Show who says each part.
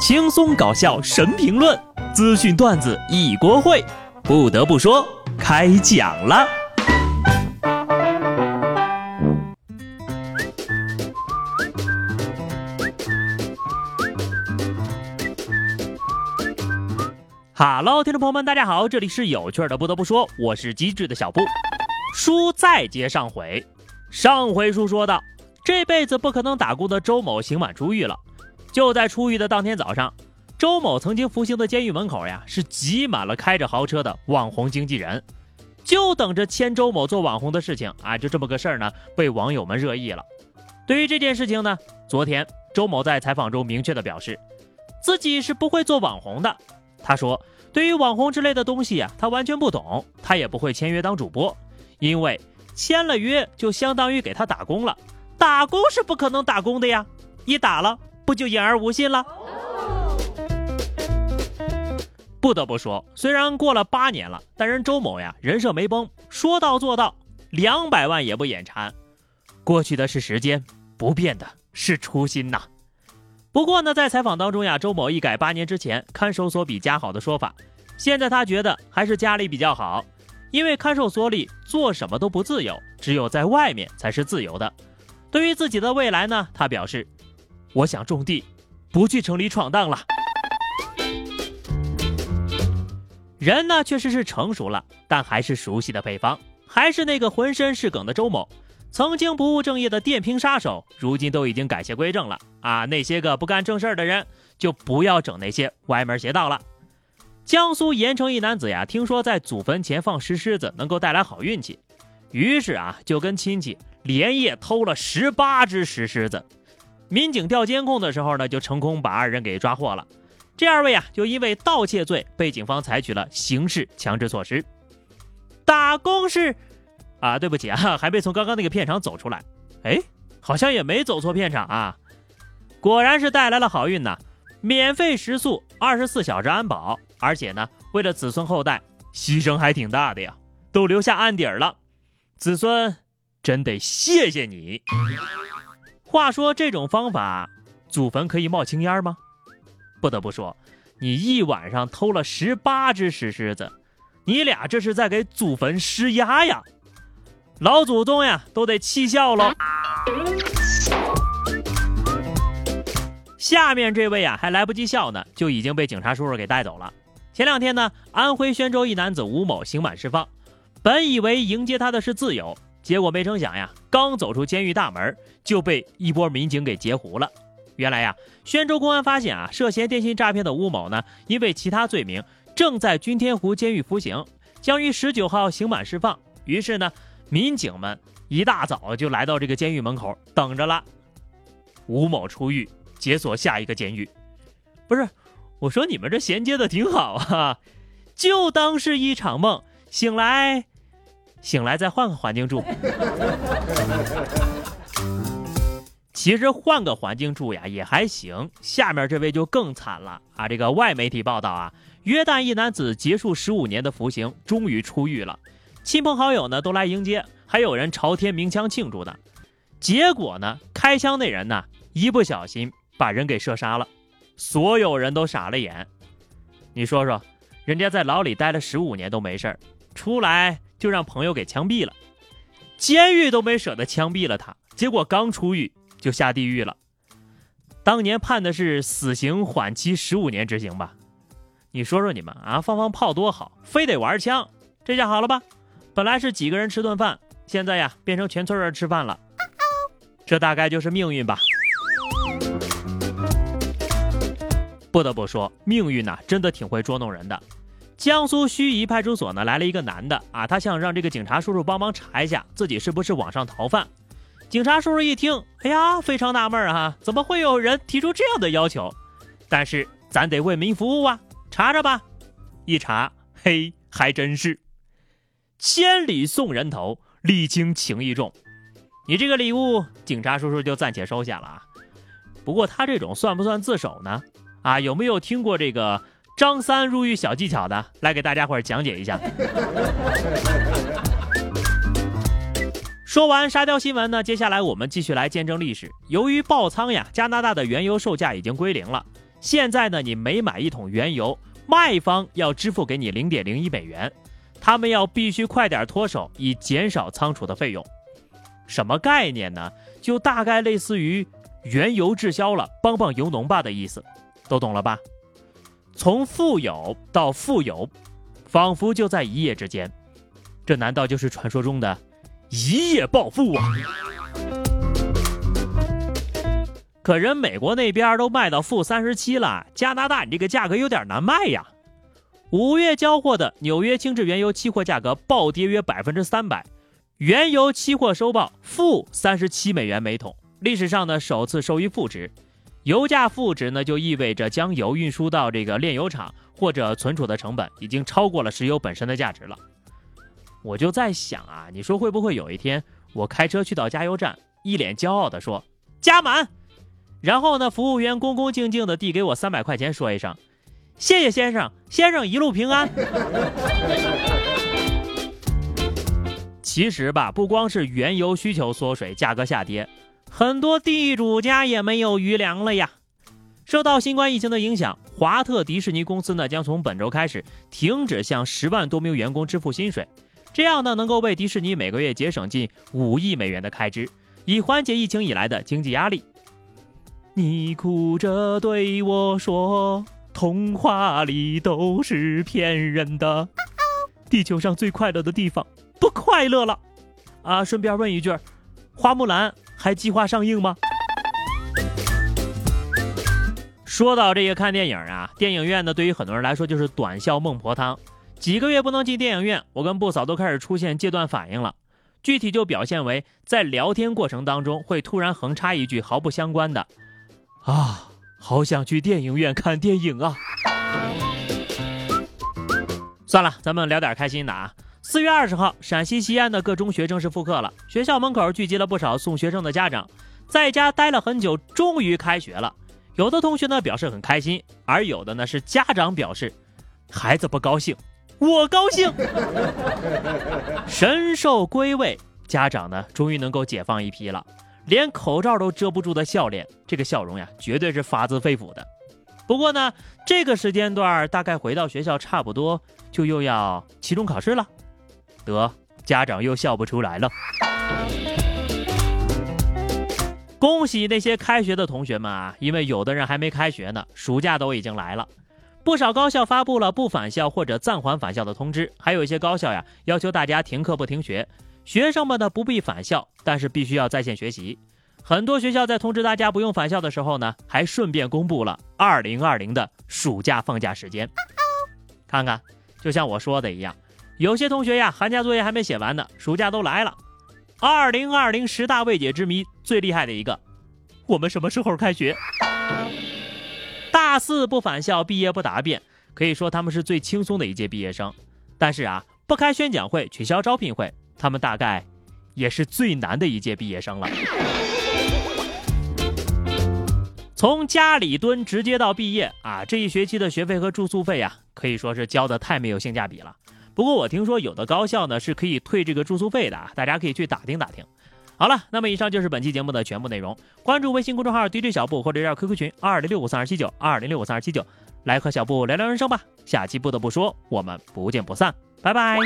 Speaker 1: 轻松搞笑神评论，资讯段子一锅烩。不得不说，开讲了。哈喽，听众朋友们，大家好，这里是有趣的。不得不说，我是机智的小布。书再接上回，上回书说到，这辈子不可能打工的周某刑满出狱了。就在出狱的当天早上，周某曾经服刑的监狱门口呀，是挤满了开着豪车的网红经纪人，就等着签周某做网红的事情啊！就这么个事儿呢，被网友们热议了。对于这件事情呢，昨天周某在采访中明确的表示，自己是不会做网红的。他说，对于网红之类的东西呀，他完全不懂，他也不会签约当主播，因为签了约就相当于给他打工了，打工是不可能打工的呀，一打了。不就言而无信了？不得不说，虽然过了八年了，但人周某呀人设没崩，说到做到，两百万也不眼馋。过去的是时间，不变的是初心呐。不过呢，在采访当中呀，周某一改八年之前看守所比家好的说法，现在他觉得还是家里比较好，因为看守所里做什么都不自由，只有在外面才是自由的。对于自己的未来呢，他表示。我想种地，不去城里闯荡了。人呢，确实是成熟了，但还是熟悉的配方，还是那个浑身是梗的周某。曾经不务正业的电瓶杀手，如今都已经改邪归正了啊！那些个不干正事儿的人，就不要整那些歪门邪道了。江苏盐城一男子呀，听说在祖坟前放石狮子能够带来好运气，于是啊，就跟亲戚连夜偷了十八只石狮子。民警调监控的时候呢，就成功把二人给抓获了。这二位啊，就因为盗窃罪被警方采取了刑事强制措施。打工是啊，对不起啊，还没从刚刚那个片场走出来。哎，好像也没走错片场啊。果然是带来了好运呐！免费食宿，二十四小时安保，而且呢，为了子孙后代，牺牲还挺大的呀，都留下案底儿了。子孙真得谢谢你。话说这种方法，祖坟可以冒青烟吗？不得不说，你一晚上偷了十八只石狮子，你俩这是在给祖坟施压呀！老祖宗呀，都得气笑喽。下面这位啊，还来不及笑呢，就已经被警察叔叔给带走了。前两天呢，安徽宣州一男子吴某刑满释放，本以为迎接他的是自由。结果没成想呀，刚走出监狱大门，就被一波民警给截胡了。原来呀，宣州公安发现啊，涉嫌电信诈骗的吴某呢，因为其他罪名正在君天湖监狱服刑，将于十九号刑满释放。于是呢，民警们一大早就来到这个监狱门口等着了。吴某出狱，解锁下一个监狱。不是，我说你们这衔接的挺好啊，就当是一场梦，醒来。醒来再换个环境住，其实换个环境住呀也还行。下面这位就更惨了啊！这个外媒体报道啊，约旦一男子结束十五年的服刑，终于出狱了，亲朋好友呢都来迎接，还有人朝天鸣枪庆祝的。结果呢，开枪那人呢一不小心把人给射杀了，所有人都傻了眼。你说说，人家在牢里待了十五年都没事儿，出来。就让朋友给枪毙了，监狱都没舍得枪毙了他，结果刚出狱就下地狱了。当年判的是死刑缓期十五年执行吧？你说说你们啊，放放炮多好，非得玩枪，这下好了吧？本来是几个人吃顿饭，现在呀变成全村人吃饭了，这大概就是命运吧。不得不说，命运呐，真的挺会捉弄人的。江苏盱眙派出所呢来了一个男的啊，他想让这个警察叔叔帮忙查一下自己是不是网上逃犯。警察叔叔一听，哎呀，非常纳闷啊，怎么会有人提出这样的要求？但是咱得为民服务啊，查查吧。一查，嘿，还真是，千里送人头，礼轻情意重。你这个礼物，警察叔叔就暂且收下了啊。不过他这种算不算自首呢？啊，有没有听过这个？张三入狱小技巧的，来给大家伙儿讲解一下。说完沙雕新闻呢，接下来我们继续来见证历史。由于爆仓呀，加拿大的原油售价已经归零了，现在呢，你每买一桶原油，卖方要支付给你零点零一美元，他们要必须快点脱手，以减少仓储的费用。什么概念呢？就大概类似于原油滞销了，帮帮油农吧的意思，都懂了吧？从富有到富有，仿佛就在一夜之间。这难道就是传说中的一夜暴富啊？可人美国那边都卖到负三十七了，加拿大你这个价格有点难卖呀。五月交货的纽约轻质原油期货价格暴跌约百分之三百，原油期货收报负三十七美元每桶，历史上呢首次收于负值。油价负值呢，就意味着将油运输到这个炼油厂或者存储的成本已经超过了石油本身的价值了。我就在想啊，你说会不会有一天我开车去到加油站，一脸骄傲地说加满？然后呢，服务员恭恭敬敬地递给我三百块钱，说一声：“谢谢先生，先生一路平安。”其实吧，不光是原油需求缩水，价格下跌，很多地主家也没有余粮了呀。受到新冠疫情的影响，华特迪士尼公司呢将从本周开始停止向十万多名员工支付薪水，这样呢能够为迪士尼每个月节省近五亿美元的开支，以缓解疫情以来的经济压力。你哭着对我说：“童话里都是骗人的，地球上最快乐的地方不快乐了。”啊，顺便问一句，花木兰还计划上映吗？说到这个看电影啊，电影院呢，对于很多人来说就是短笑孟婆汤。几个月不能进电影院，我跟不嫂都开始出现戒断反应了。具体就表现为在聊天过程当中会突然横插一句毫不相关的。啊，好想去电影院看电影啊！算了，咱们聊点开心的啊。四月二十号，陕西西安的各中学正式复课了，学校门口聚集了不少送学生的家长，在家待了很久，终于开学了。有的同学呢表示很开心，而有的呢是家长表示，孩子不高兴，我高兴。神兽归位，家长呢终于能够解放一批了。连口罩都遮不住的笑脸，这个笑容呀，绝对是发自肺腑的。不过呢，这个时间段大概回到学校，差不多就又要期中考试了。得，家长又笑不出来了。恭喜那些开学的同学们啊，因为有的人还没开学呢，暑假都已经来了。不少高校发布了不返校或者暂缓返校的通知，还有一些高校呀，要求大家停课不停学。学生们呢不必返校，但是必须要在线学习。很多学校在通知大家不用返校的时候呢，还顺便公布了二零二零的暑假放假时间。看看，就像我说的一样，有些同学呀，寒假作业还没写完呢，暑假都来了。二零二零十大未解之谜最厉害的一个，我们什么时候开学？大四不返校，毕业不答辩，可以说他们是最轻松的一届毕业生。但是啊，不开宣讲会，取消招聘会。他们大概也是最难的一届毕业生了。从家里蹲直接到毕业啊，这一学期的学费和住宿费呀，可以说是交的太没有性价比了。不过我听说有的高校呢是可以退这个住宿费的啊，大家可以去打听打听。好了，那么以上就是本期节目的全部内容。关注微信公众号 DJ 小布或者加 QQ 群二零六五三二七九二零六五三二七九，来和小布聊聊人生吧。下期不得不说，我们不见不散，拜拜。